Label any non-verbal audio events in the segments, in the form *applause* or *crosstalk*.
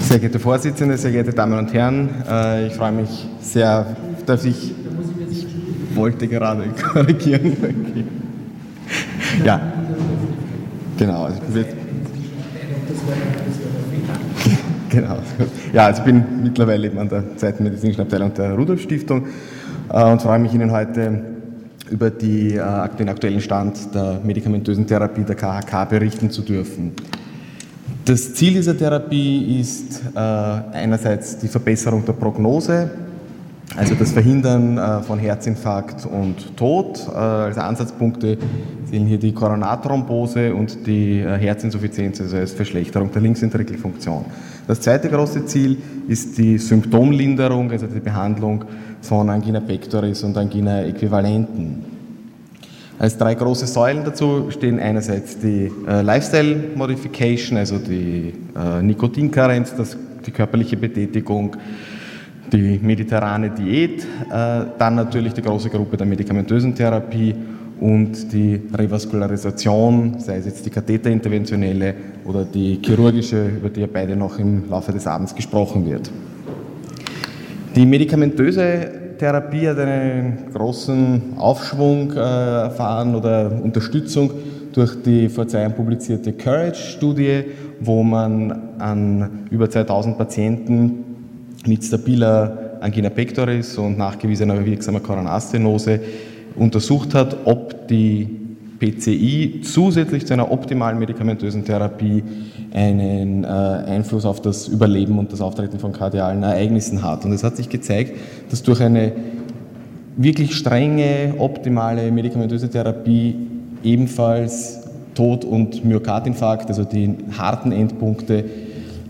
Sehr geehrte Vorsitzende, sehr geehrte Damen und Herren, äh, ich freue mich sehr, dass ich, ich wollte gerade *laughs* korrigieren. Ja, genau. Also *laughs* genau. Ja, also ich bin mittlerweile eben an der zweiten medizinischen Abteilung der Rudolf Stiftung äh, und freue mich Ihnen heute über die, äh, den aktuellen Stand der medikamentösen Therapie der KHK berichten zu dürfen. Das Ziel dieser Therapie ist äh, einerseits die Verbesserung der Prognose, also das Verhindern äh, von Herzinfarkt und Tod. Äh, als Ansatzpunkte zählen hier die Koronarthrombose und die äh, Herzinsuffizienz, also als Verschlechterung der Linksventrikelfunktion. Das zweite große Ziel ist die Symptomlinderung, also die Behandlung von Angina pectoris und Angina äquivalenten. Als drei große Säulen dazu stehen einerseits die äh, Lifestyle Modification, also die äh, Nikotinkarenz, das, die körperliche Betätigung, die mediterrane Diät, äh, dann natürlich die große Gruppe der medikamentösen Therapie und die Revaskularisation, sei es jetzt die katheterinterventionelle oder die chirurgische, über die ja beide noch im Laufe des Abends gesprochen wird. Die medikamentöse Therapie hat einen großen Aufschwung äh, erfahren oder Unterstützung durch die vor zwei Jahren publizierte Courage-Studie, wo man an über 2000 Patienten mit stabiler Angina pectoris und nachgewiesener wirksamer Koronarstenose untersucht hat, ob die PCI zusätzlich zu einer optimalen medikamentösen Therapie einen äh, Einfluss auf das Überleben und das Auftreten von kardialen Ereignissen hat. Und es hat sich gezeigt, dass durch eine wirklich strenge, optimale medikamentöse Therapie ebenfalls Tod und Myokardinfarkt, also die harten Endpunkte,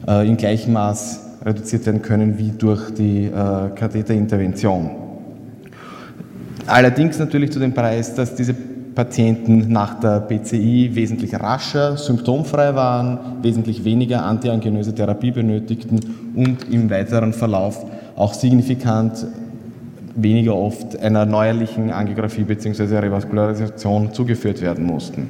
äh, in gleichem Maß reduziert werden können wie durch die äh, Katheterintervention. Allerdings natürlich zu dem Preis, dass diese Patienten nach der PCI wesentlich rascher symptomfrei waren, wesentlich weniger antiangenöse Therapie benötigten und im weiteren Verlauf auch signifikant weniger oft einer neuerlichen Angiografie bzw. Revaskularisation zugeführt werden mussten.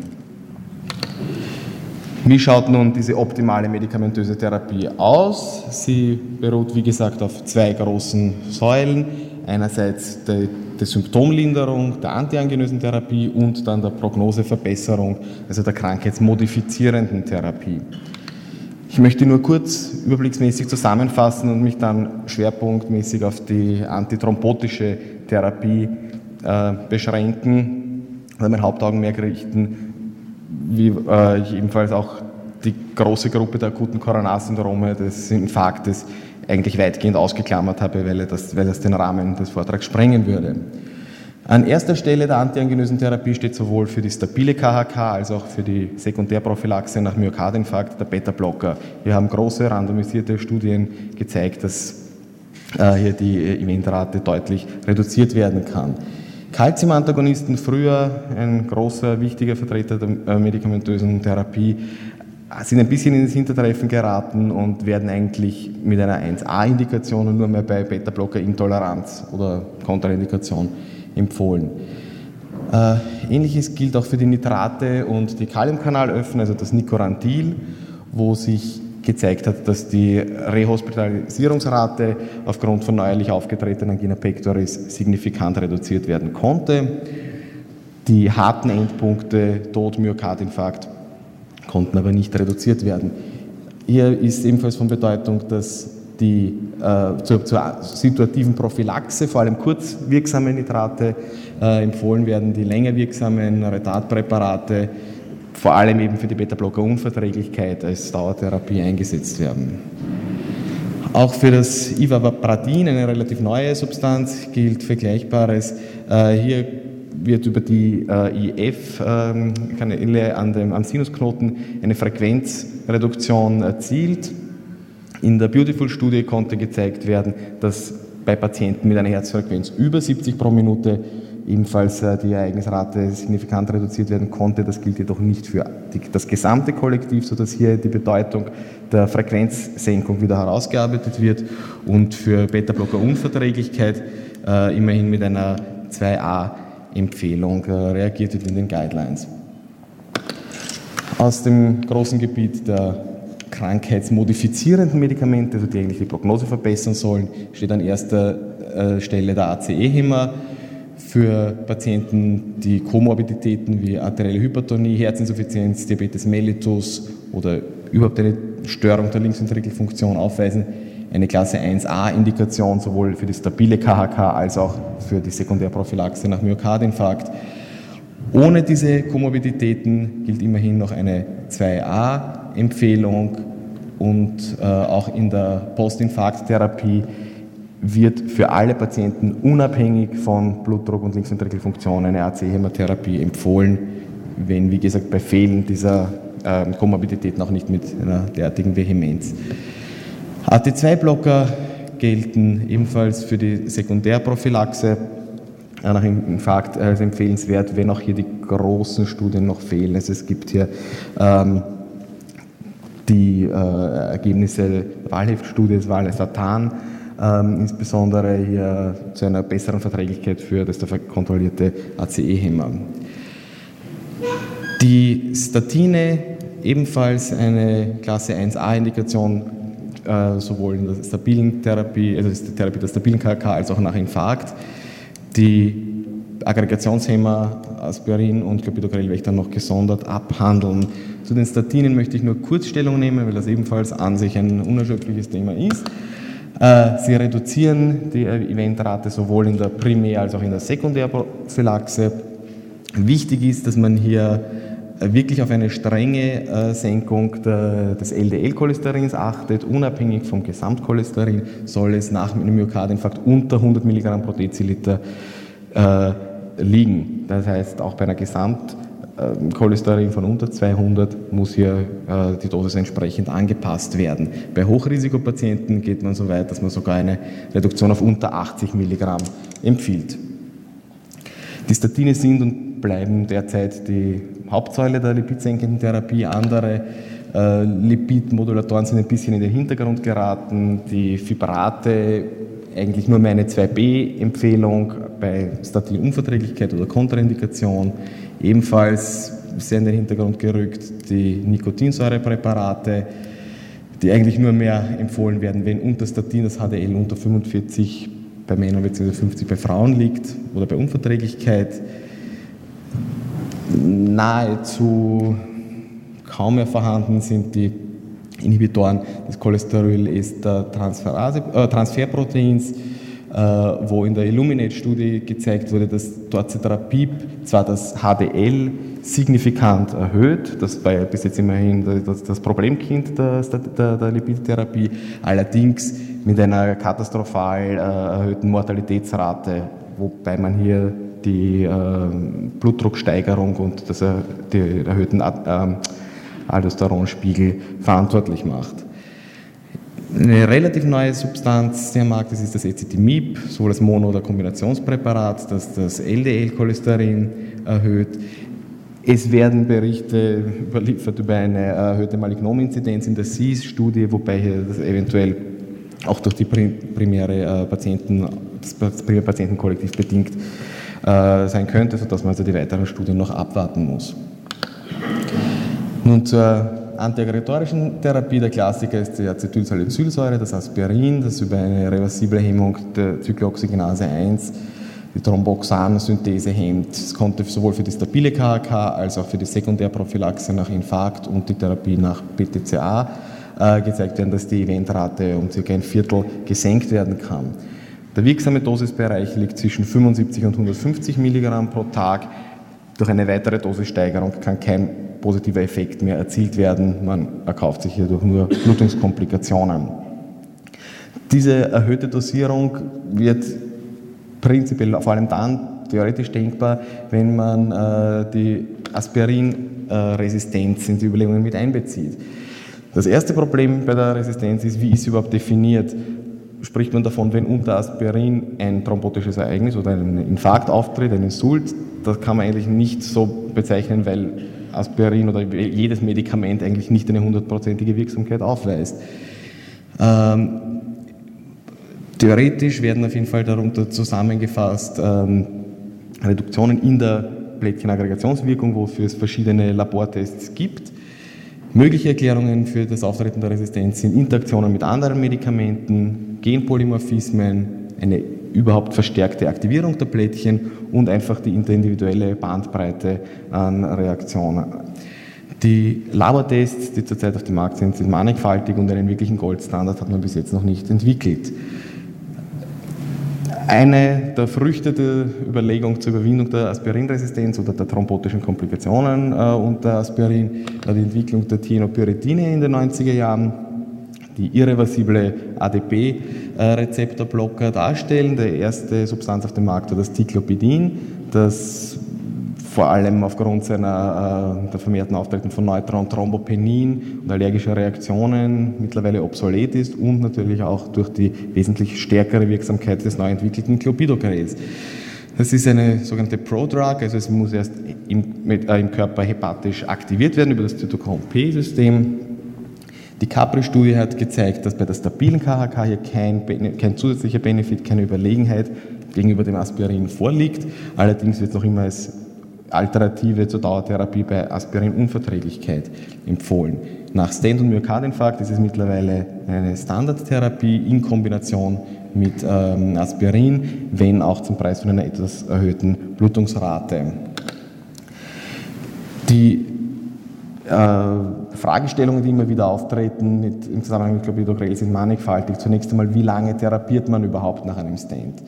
Wie schaut nun diese optimale medikamentöse Therapie aus? Sie beruht, wie gesagt, auf zwei großen Säulen. Einerseits die der Symptomlinderung, der antiangenösen Therapie und dann der Prognoseverbesserung, also der krankheitsmodifizierenden Therapie. Ich möchte nur kurz überblicksmäßig zusammenfassen und mich dann schwerpunktmäßig auf die antithrombotische Therapie äh, beschränken oder mein Hauptaugenmerk richten, wie äh, ich ebenfalls auch die große Gruppe der akuten Koronarsyndrome, des Infarktes, eigentlich weitgehend ausgeklammert habe, weil das, weil das den Rahmen des Vortrags sprengen würde. An erster Stelle der antiangenösen Therapie steht sowohl für die stabile KHK als auch für die Sekundärprophylaxe nach Myokardinfarkt der Beta-Blocker. Wir haben große randomisierte Studien gezeigt, dass äh, hier die Eventrate deutlich reduziert werden kann. Calcium-Antagonisten früher ein großer, wichtiger Vertreter der äh, medikamentösen Therapie, sind ein bisschen ins Hintertreffen geraten und werden eigentlich mit einer 1a-Indikation und nur mehr bei Beta-Blocker-Intoleranz oder Kontraindikation empfohlen. Äh, Ähnliches gilt auch für die Nitrate und die Kaliumkanalöffner, also das Nicorantil, wo sich gezeigt hat, dass die Rehospitalisierungsrate aufgrund von neuerlich aufgetretenen Angina pectoris signifikant reduziert werden konnte. Die harten Endpunkte, Tod, Myokardinfarkt, konnten aber nicht reduziert werden. Hier ist ebenfalls von Bedeutung, dass die äh, zur, zur, situativen Prophylaxe, vor allem kurzwirksame Nitrate, äh, empfohlen werden, die länger wirksamen Retardpräparate, vor allem eben für die Beta-Blocker-Unverträglichkeit als Dauertherapie eingesetzt werden. Auch für das Ivabradin, eine relativ neue Substanz, gilt Vergleichbares. Äh, hier wird über die äh, IF-Kanäle ähm, am Sinusknoten eine Frequenzreduktion erzielt. In der Beautiful-Studie konnte gezeigt werden, dass bei Patienten mit einer Herzfrequenz über 70 pro Minute ebenfalls äh, die Ereignisrate signifikant reduziert werden konnte. Das gilt jedoch nicht für die, das gesamte Kollektiv, sodass hier die Bedeutung der Frequenzsenkung wieder herausgearbeitet wird und für Beta-Blocker-Unverträglichkeit äh, immerhin mit einer 2a Empfehlung äh, reagiert wird in den Guidelines. Aus dem großen Gebiet der krankheitsmodifizierenden Medikamente, also die eigentlich die Prognose verbessern sollen, steht an erster äh, Stelle der ACE-Hämmer. Für Patienten, die Komorbiditäten wie arterielle Hypertonie, Herzinsuffizienz, Diabetes mellitus oder überhaupt eine Störung der Linksventrikelfunktion aufweisen, eine Klasse 1a-Indikation sowohl für die stabile KHK als auch für die Sekundärprophylaxe nach Myokardinfarkt. Ohne diese Komorbiditäten gilt immerhin noch eine 2a-Empfehlung und äh, auch in der Postinfarkttherapie wird für alle Patienten unabhängig von Blutdruck und Linksventrikelfunktion eine AC-Hämotherapie empfohlen, wenn, wie gesagt, bei Fehlen dieser äh, Komorbiditäten auch nicht mit einer derartigen Vehemenz. AT2-Blocker gelten ebenfalls für die Sekundärprophylaxe nach Infarkt als empfehlenswert, wenn auch hier die großen Studien noch fehlen. Also es gibt hier ähm, die äh, Ergebnisse der Wahlheftstudie des Wahlhefsatan, ähm, insbesondere hier zu einer besseren Verträglichkeit für das kontrollierte ACE-Hämmer. Die Statine, ebenfalls eine Klasse 1a-Indikation, äh, sowohl in der stabilen Therapie, also der Therapie der stabilen KK als auch nach Infarkt. Die Aggregationshemmer Aspirin und Clopidogrel werde ich dann noch gesondert abhandeln. Zu den Statinen möchte ich nur kurz Stellung nehmen, weil das ebenfalls an sich ein unerschöpfliches Thema ist. Äh, sie reduzieren die Eventrate sowohl in der Primär- als auch in der Sekundärprophylaxe. Wichtig ist, dass man hier wirklich auf eine strenge äh, Senkung des LDL-Cholesterins achtet. Unabhängig vom Gesamtcholesterin soll es nach einem Myokardinfarkt unter 100 Milligramm pro Deziliter liegen. Das heißt, auch bei einer Gesamtcholesterin von unter 200 muss hier äh, die Dosis entsprechend angepasst werden. Bei Hochrisikopatienten geht man so weit, dass man sogar eine Reduktion auf unter 80 Milligramm empfiehlt. Die Statine sind und bleiben derzeit die Hauptsäule der lipidsenkenden Therapie. Andere äh, Lipidmodulatoren sind ein bisschen in den Hintergrund geraten. Die Fibrate eigentlich nur mehr eine 2b-Empfehlung bei Statinunverträglichkeit oder Kontraindikation. Ebenfalls sehr in den Hintergrund gerückt die Nikotinsäurepräparate, die eigentlich nur mehr empfohlen werden, wenn unter Statin das HDL unter 45 bei Männern bzw. 50 bei Frauen liegt oder bei Unverträglichkeit. Nahezu kaum mehr vorhanden sind die Inhibitoren des Cholesterinester-Transferproteins, äh, wo in der Illuminate-Studie gezeigt wurde, dass Torcetrapib zwar das HDL signifikant erhöht, das war bis jetzt immerhin das, das Problemkind der, der, der Lipidtherapie, allerdings mit einer katastrophal äh, erhöhten Mortalitätsrate, wobei man hier die äh, Blutdrucksteigerung und das, die erhöhten äh, Aldosteronspiegel verantwortlich macht. Eine relativ neue Substanz, die am Markt ist, ist das Ezetimieb, sowohl als Mono- oder Kombinationspräparat, das das LDL-Cholesterin erhöht. Es werden Berichte überliefert über eine erhöhte Malignominzidenz in der SIS-Studie, wobei hier das eventuell auch durch die primäre äh, Patienten, das primäre Patientenkollektiv bedingt sein könnte, sodass man also die weiteren Studien noch abwarten muss. Nun zur antiaggregatorischen Therapie. Der Klassiker ist die Acetylsalicylsäure, das Aspirin, das über eine reversible Hemmung der Zyklooxygenase 1 die Thromboxan-Synthese hemmt. Es konnte sowohl für die stabile KHK als auch für die Sekundärprophylaxe nach Infarkt und die Therapie nach PTCA äh, gezeigt werden, dass die Eventrate um ca. ein Viertel gesenkt werden kann. Der wirksame Dosisbereich liegt zwischen 75 und 150 Milligramm pro Tag. Durch eine weitere Dosissteigerung kann kein positiver Effekt mehr erzielt werden. Man erkauft sich hierdurch nur Blutungskomplikationen. Diese erhöhte Dosierung wird prinzipiell vor allem dann theoretisch denkbar, wenn man äh, die Aspirinresistenz in die Überlegungen mit einbezieht. Das erste Problem bei der Resistenz ist, wie ist sie überhaupt definiert? Spricht man davon, wenn unter Aspirin ein thrombotisches Ereignis oder ein Infarkt auftritt, ein Insult? Das kann man eigentlich nicht so bezeichnen, weil Aspirin oder jedes Medikament eigentlich nicht eine hundertprozentige Wirksamkeit aufweist. Ähm, theoretisch werden auf jeden Fall darunter zusammengefasst ähm, Reduktionen in der Plättchenaggregationswirkung, wofür es verschiedene Labortests gibt. Mögliche Erklärungen für das Auftreten der Resistenz sind Interaktionen mit anderen Medikamenten, Genpolymorphismen, eine überhaupt verstärkte Aktivierung der Plättchen und einfach die interindividuelle Bandbreite an Reaktionen. Die Labortests, die zurzeit auf dem Markt sind, sind mannigfaltig und einen wirklichen Goldstandard hat man bis jetzt noch nicht entwickelt. Eine der Früchte der Überlegung zur Überwindung der Aspirinresistenz oder der thrombotischen Komplikationen äh, unter Aspirin war die Entwicklung der Thienopyridine in den 90er Jahren, die irreversible ADP-Rezeptorblocker darstellen. Der erste Substanz auf dem Markt war das Ticlopidin, das vor allem aufgrund seiner, äh, der vermehrten Auftreten von Neutron, Thrombopenin und allergischer Reaktionen mittlerweile obsolet ist und natürlich auch durch die wesentlich stärkere Wirksamkeit des neu entwickelten Clopidogrels. Das ist eine sogenannte Prodrug, also es muss erst im, mit, äh, im Körper hepatisch aktiviert werden über das Zytochrom-P-System. Die Capri-Studie hat gezeigt, dass bei der stabilen KHK hier kein, kein zusätzlicher Benefit, keine Überlegenheit gegenüber dem Aspirin vorliegt. Allerdings wird es noch immer als Alternative zur Dauertherapie bei Aspirinunverträglichkeit empfohlen. Nach Stent- und Myokardinfarkt ist es mittlerweile eine Standardtherapie in Kombination mit ähm, Aspirin, wenn auch zum Preis von einer etwas erhöhten Blutungsrate. Die äh, Fragestellungen, die immer wieder auftreten mit, im Zusammenhang mit Clopidogrel, sind mannigfaltig. Zunächst einmal, wie lange therapiert man überhaupt nach einem Stent?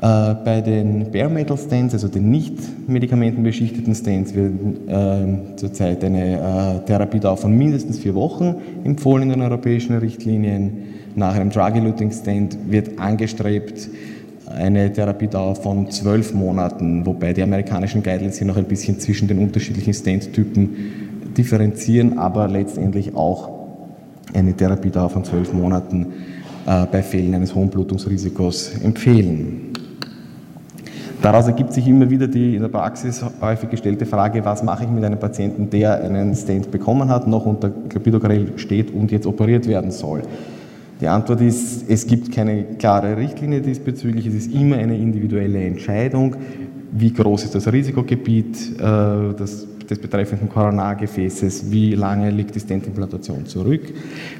Äh, bei den Bare Metal Stents, also den nicht medikamentenbeschichteten Stents, wird äh, zurzeit eine äh, Therapiedauer von mindestens vier Wochen empfohlen in den europäischen Richtlinien. Nach einem Drug-Eluting Stent wird angestrebt eine Therapiedauer von zwölf Monaten, wobei die amerikanischen Guidelines hier noch ein bisschen zwischen den unterschiedlichen Stent-Typen differenzieren, aber letztendlich auch eine Therapiedauer von zwölf Monaten äh, bei Fällen eines hohen Blutungsrisikos empfehlen. Daraus ergibt sich immer wieder die in der Praxis häufig gestellte Frage, was mache ich mit einem Patienten, der einen Stent bekommen hat, noch unter Clopidogrel steht und jetzt operiert werden soll. Die Antwort ist, es gibt keine klare Richtlinie diesbezüglich, es ist immer eine individuelle Entscheidung. Wie groß ist das Risikogebiet äh, des, betreffenden Koronargefäßes? Wie lange liegt die Stentimplantation zurück?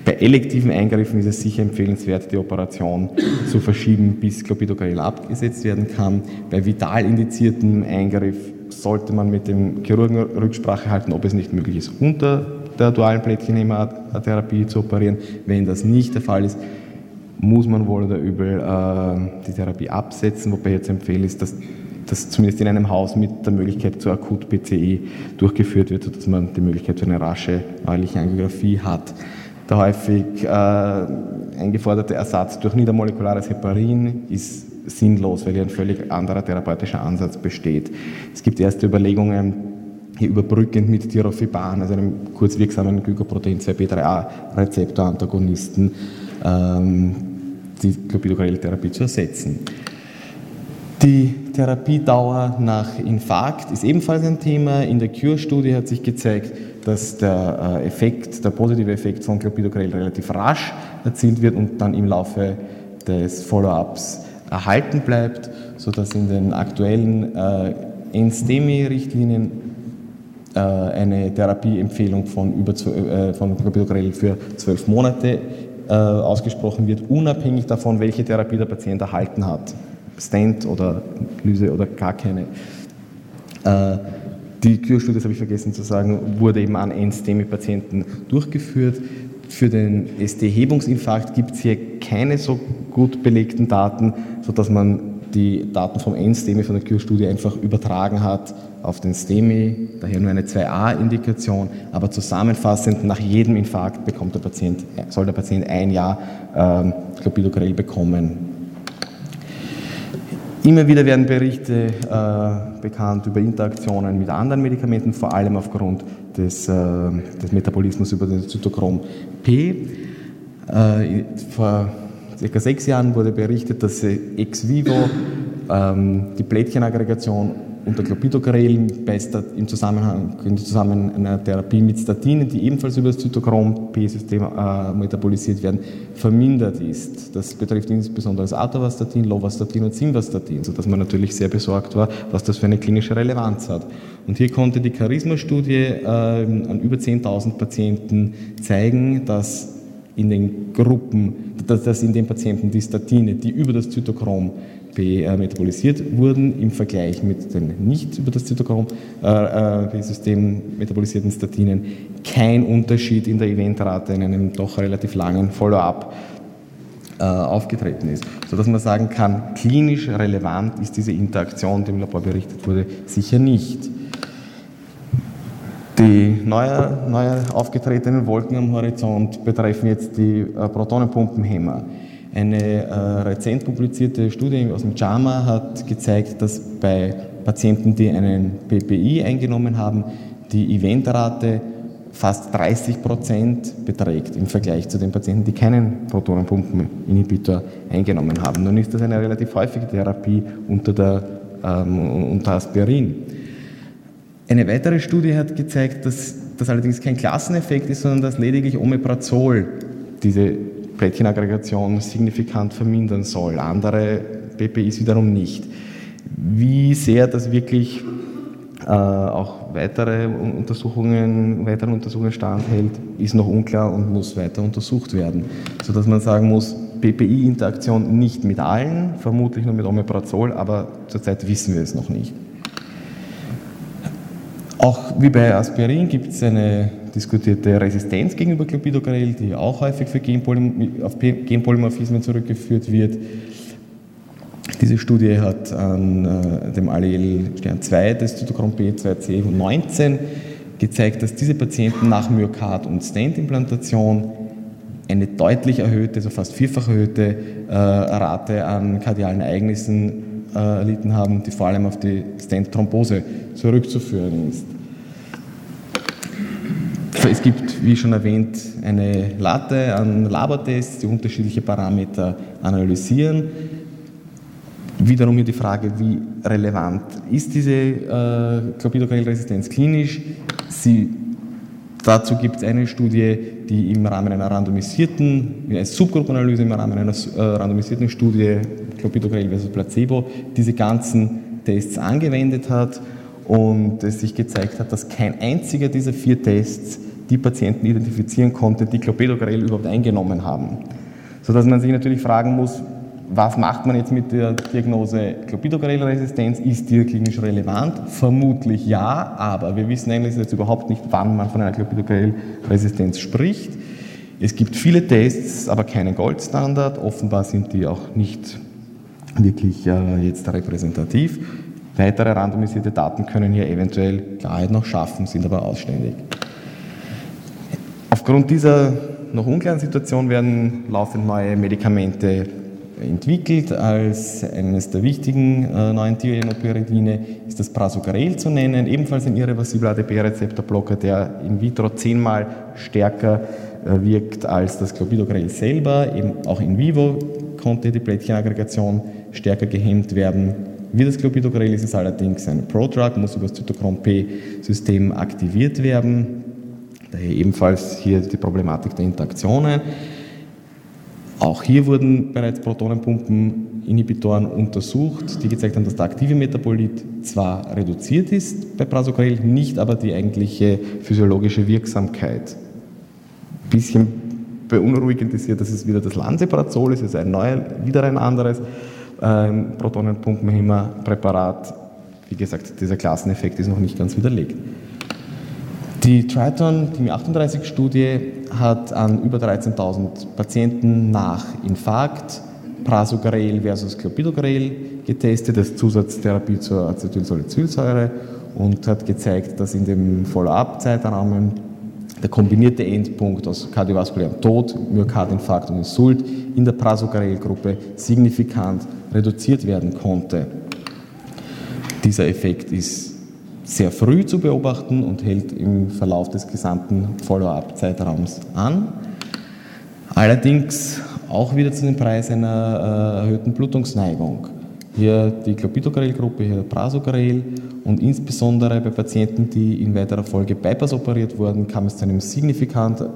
Bei elektiven Eingriffen ist es sicher empfehlenswert, die Operation zu verschieben, bis Clopidogrel abgesetzt werden kann. Bei vital indizierten Eingriff sollte man mit dem Chirurgen Rücksprache halten, ob es nicht möglich ist, unter der dualen Plättchentherapie zu operieren. Wenn das nicht der Fall ist, muss man wohl oder übel äh, die Therapie absetzen, wobei ich jetzt empfehle, ist, dass das zumindest in einem Haus mit der Möglichkeit zur Akut-PCI durchgeführt wird, sodass man die Möglichkeit für eine rasche neuerliche Angiografie hat. Der häufig äh, eingeforderte Ersatz durch niedermolekulares Heparin ist sinnlos, weil hier ein völlig anderer therapeutischer Ansatz besteht. Es gibt erste Überlegungen, hier überbrückend mit Tirofiban, also einem kurzwirksamen Glykoprotein 2b3a-Rezeptorantagonisten, ähm, die Clopidogrel-Therapie zu ersetzen. Die Therapiedauer nach Infarkt ist ebenfalls ein Thema. In der Cure-Studie hat sich gezeigt, dass der äh, Effekt, der positive Effekt von Clopidogrel relativ rasch erzielt wird und dann im Laufe des Follow-ups erhalten bleibt, sodass in den aktuellen äh, NSTEMI-Richtlinien äh, eine Therapieempfehlung von, über, äh, von Clopidogrel für zwölf Monate äh, ausgesprochen wird, unabhängig davon, welche Therapie der Patient erhalten hat. Stent oder Lyse oder gar keine. Äh, die Kürstudie, das habe ich vergessen zu sagen, wurde eben an NSTEMI-Patienten durchgeführt. Für den ST-Hebungsinfarkt gibt es hier keine so gut belegten Daten, sodass man die Daten vom N-STEMI von der Kürstudie einfach übertragen hat auf den STEMI, daher nur eine 2a-Indikation, aber zusammenfassend nach jedem Infarkt bekommt der Patient, soll der Patient ein Jahr ähm, Clopidogrel bekommen. Immer wieder werden Berichte äh, bekannt über Interaktionen mit anderen Medikamenten, vor allem aufgrund des, äh, des Metabolismus über den Zytochrom P. Äh, vor circa sechs Jahren wurde berichtet, dass ex vivo ähm, die Plättchenaggregation unter Clopidogrel im Zusammenhang in Zusammen einer Therapie mit Statinen, die ebenfalls über das Zytochrom-P-System äh, metabolisiert werden, vermindert ist. Das betrifft insbesondere das Atorvastatin, Lovastatin und Simvastatin, sodass man natürlich sehr besorgt war, was das für eine klinische Relevanz hat. Und hier konnte die Charisma-Studie äh, an über 10.000 Patienten zeigen, dass in den Gruppen, dass in den Patienten die Statine, die über das Zytochrom metabolisiert wurden, im Vergleich mit den nicht über das Zytochrom-System äh, äh, metabolisierten Statinen kein Unterschied in der Eventrate in einem doch relativ langen Follow-up aufgetreten ist, sodass man sagen kann, klinisch relevant ist diese Interaktion, die im Labor berichtet wurde, sicher nicht. Die neue, neue aufgetretenen Wolken am Horizont betreffen jetzt die äh, Protonenpumpenhämmer. Eine äh, rezent publizierte Studie aus dem JAMA hat gezeigt, dass bei Patienten, die einen PPI eingenommen haben, die Eventrate fast 30 Prozent beträgt im Vergleich zu den Patienten, die keinen Protonenpumpeninhibitor eingenommen haben. Nun ist das eine relativ häufige Therapie unter, der, ähm, unter Aspirin. Eine weitere Studie hat gezeigt, dass das allerdings kein Klasseneffekt ist, sondern dass lediglich Omeprazol diese Plättchenaggregation signifikant vermindern soll. Andere PPIs wiederum nicht. Wie sehr das wirklich äh, auch weitere Untersuchungen, weiteren Untersuchungen standhält, ist noch unklar und muss weiter untersucht werden. Sodass man sagen muss, PPI-Interaktion nicht mit allen, vermutlich nur mit Omeprazol, aber zurzeit wissen wir es noch nicht. Auch wie bei Aspirin gibt es eine diskutierte Resistenz gegenüber Clopidogrel, die auch häufig für Genpolym auf Genpolymorphismen zurückgeführt wird. Diese Studie hat an äh, dem Allel Stern 2 des Zytochrom B2C19 gezeigt, dass diese Patienten nach Myokard- und Stent-Implantation eine deutlich erhöhte, also fast vierfach erhöhte äh, Rate an kardialen Ereignissen äh, erlitten haben, die vor allem auf die Stent-Thrombose zurückzuführen ist. Es gibt, wie schon erwähnt, eine Latte an Labortests, die unterschiedliche Parameter analysieren. Wiederum hier die Frage, wie relevant ist diese äh, Clopidogrel-Resistenz klinisch? Sie, dazu gibt es eine Studie, die im Rahmen einer randomisierten, eine Subgruppenanalyse im Rahmen einer äh, randomisierten Studie Clopidogrel versus Placebo diese ganzen Tests angewendet hat und es sich gezeigt hat, dass kein einziger dieser vier Tests die Patienten identifizieren konnte, die Clopidogrel überhaupt eingenommen haben. Sodass man sich natürlich fragen muss, was macht man jetzt mit der Diagnose Clopidogrel-Resistenz? Ist die klinisch relevant? Vermutlich ja, aber wir wissen eigentlich jetzt überhaupt nicht, wann man von einer Clopidogrel-Resistenz spricht. Es gibt viele Tests, aber keinen Goldstandard. Offenbar sind die auch nicht wirklich äh, jetzt repräsentativ. Weitere randomisierte Daten können hier eventuell Klarheit noch schaffen, sind aber ausständig. Aufgrund dieser noch unklaren Situation werden laufend neue Medikamente entwickelt. Als eines der wichtigen äh, neuen Thiionopyridine ist das Prasucaril zu nennen, ebenfalls ein irreversibler ADP-Rezeptorblocker, der in vitro zehnmal stärker äh, wirkt als das Clopidogrel selber. Eben auch in vivo konnte die Plättchenaggregation stärker gehemmt werden wie das Clopidogrel ist es allerdings ein Prodrug, muss über das Zytochrom-P-System aktiviert werden. Daher ebenfalls hier die Problematik der Interaktionen. Auch hier wurden bereits Protonenpumpeninhibitoren untersucht, die gezeigt haben, dass der aktive Metabolit zwar reduziert ist bei Prasugrel, nicht aber die eigentliche physiologische Wirksamkeit. Ein bisschen beunruhigend ist hier, dass es wieder das Lanseprazol ist, es ist ein neuer, wieder ein anderes ähm, Protonenpumpenhemmer-Präparat. Wie gesagt, dieser Klasseneffekt ist noch nicht ganz widerlegt. Die Triton, die Mi38-Studie, hat an über 13.000 Patienten nach Infarkt Prasugrel versus Clopidogrel getestet, als Zusatztherapie zur Acetylsalicylsäure und hat gezeigt, dass in dem Follow-up-Zeitrahmen der kombinierte Endpunkt aus kardiovaskulärem Tod, Myokardinfarkt und Insult in der Prasugrel-Gruppe signifikant reduziert werden konnte. Dieser Effekt ist sehr früh zu beobachten und hält im Verlauf des gesamten Follow-up-Zeitraums an. Allerdings auch wieder zu dem Preis einer äh, erhöhten Blutungsneigung. hier die Clopidogrel-Gruppe, hier Prasugrel und insbesondere bei Patienten, die in weiterer Folge Bypass operiert wurden, kam es zu einem signifikant äh,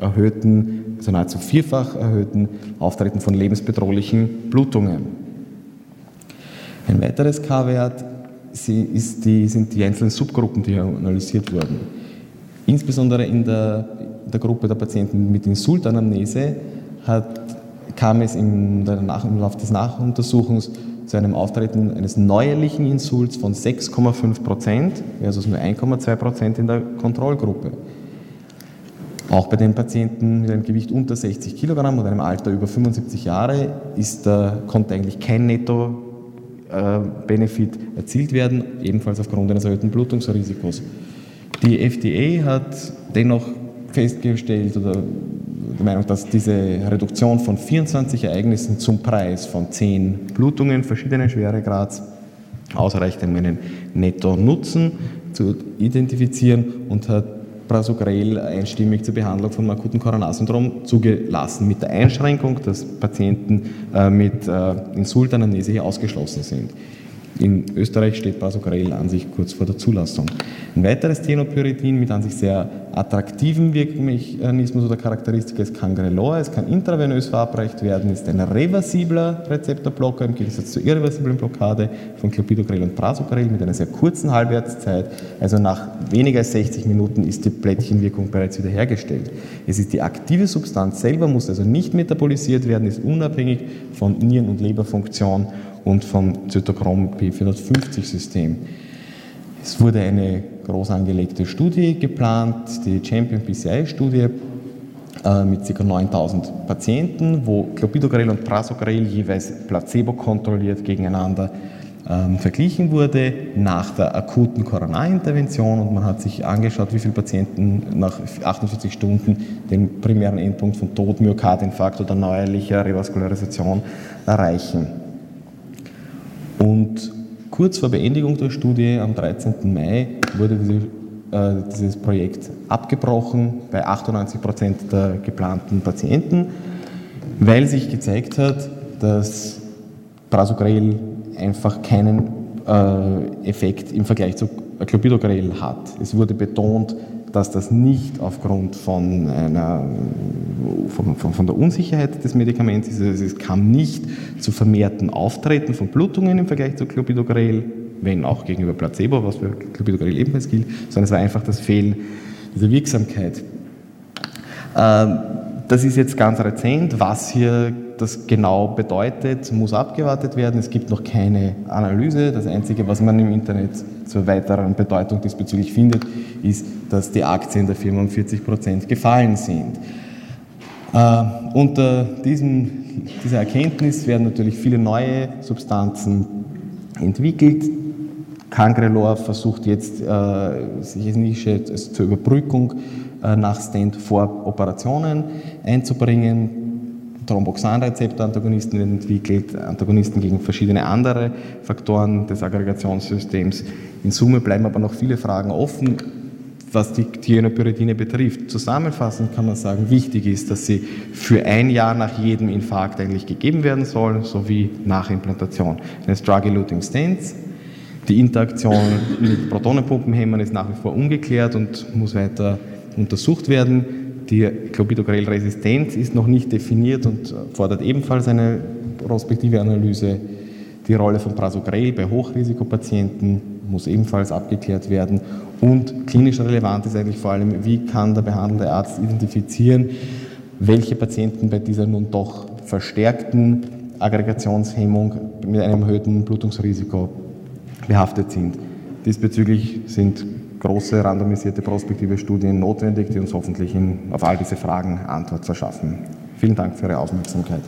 erhöhten, also nahezu vierfach erhöhten Auftreten von lebensbedrohlichen Blutungen. Ein weiteres K-Wert sind die einzelnen Subgruppen, die analysiert wurden. Insbesondere in der, der Gruppe der Patienten mit Insultanamnese hat kam es im, Nach im Laufe des Nachuntersuchungs zu einem Auftreten eines neuerlichen Insults von 6,5 Prozent versus nur 1,2 Prozent in der Kontrollgruppe. Auch bei den Patienten mit einem Gewicht unter 60 Kilogramm und einem Alter über 75 Jahre ist, äh, konnte eigentlich kein Netto-Benefit äh, erzielt werden, ebenfalls aufgrund eines erhöhten Blutungsrisikos. Die FDA hat dennoch festgestellt oder der Meinung, dass diese Reduktion von 24 Ereignissen zum Preis von 10 Blutungen verschiedenen Schweregrads ausreicht, um einen Netto-Nutzen zu identifizieren und hat Prasugrel einstimmig zur Behandlung von akuten Koronarsyndrom zugelassen, mit der Einschränkung, dass Patienten äh, mit äh, Insultanamnese ausgeschlossen sind. In Österreich steht Prasugrel an sich kurz vor der Zulassung. Ein weiteres Tenopyridin mit an sich sehr attraktiven Wirkmechanismus oder Charakteristika ist Cangrelor. Es kann intravenös verabreicht werden, ist ein reversibler Rezeptorblocker im Gegensatz zur irreversiblen Blockade von Clopidogrel und Prasugrel mit einer sehr kurzen Halbwertszeit. Also nach weniger als 60 Minuten ist die Plättchenwirkung bereits wiederhergestellt. Es ist die aktive Substanz selber, muss also nicht metabolisiert werden, ist unabhängig von Nieren- und Leberfunktion und vom Zytochrom P450-System. Es wurde eine groß angelegte Studie geplant, die Champion PCI-Studie äh, mit ca. 9000 Patienten, wo Clopidogrel und Prasugrel jeweils placebo kontrolliert gegeneinander ähm, verglichen wurde nach der akuten Coronarintervention und man hat sich angeschaut, wie viele Patienten nach 48 Stunden den primären Endpunkt von Tod, Myokardinfarkt oder neuerlicher Revaskularisation erreichen. Kurz vor Beendigung der Studie am 13. Mai wurde äh, dieses Projekt abgebrochen bei 98 Prozent der geplanten Patienten, weil sich gezeigt hat, dass Prasugrel einfach keinen äh, Effekt im Vergleich zu Clopidogrel hat. Es wurde betont, dass das nicht aufgrund von, einer, von, von, von, der Unsicherheit des Medikaments ist. Also es kam nicht zu vermehrten Auftreten von Blutungen im Vergleich zu Clopidogrel, wenn auch gegenüber Placebo, was für Clopidogrel ebenfalls gilt, sondern es war einfach das Fehlen dieser Wirksamkeit. Ähm, das ist jetzt ganz rezent. Was hier das genau bedeutet, muss abgewartet werden. Es gibt noch keine Analyse. Das Einzige, was man im Internet zur weiteren Bedeutung diesbezüglich findet, ist, dass die Aktien der Firma um 40 Prozent gefallen sind. Äh, unter diesem, dieser Erkenntnis werden natürlich viele neue Substanzen entwickelt. Cangrelor versucht jetzt, äh, sich als zur Überbrückung äh, nach Stand vor Operationen einzubringen. Thromboxanrezeptorantagonisten entwickelt, Antagonisten gegen verschiedene andere Faktoren des Aggregationssystems. In Summe bleiben aber noch viele Fragen offen, was die Thienopyridine betrifft. Zusammenfassend kann man sagen, wichtig ist, dass sie für ein Jahr nach jedem Infarkt eigentlich gegeben werden sollen, sowie nach Implantation. Eine Drug-Eluting Stents. Die Interaktion mit Protonenpumpenhämmern ist nach wie vor ungeklärt und muss weiter untersucht werden. Die Clopidogrel-Resistenz ist noch nicht definiert und fordert ebenfalls eine prospektive Analyse. Die Rolle von Prasugrel bei Hochrisikopatienten muss ebenfalls abgeklärt werden. Und klinisch relevant ist eigentlich vor allem, wie kann der behandelnde Arzt identifizieren, welche Patienten bei dieser nun doch verstärkten Aggregationshemmung mit einem erhöhten Blutungsrisiko behaftet sind. Diesbezüglich sind große randomisierte prospektive Studien notwendig, die uns hoffentlich in, auf all diese Fragen Antwort verschaffen. Vielen Dank für Ihre Aufmerksamkeit.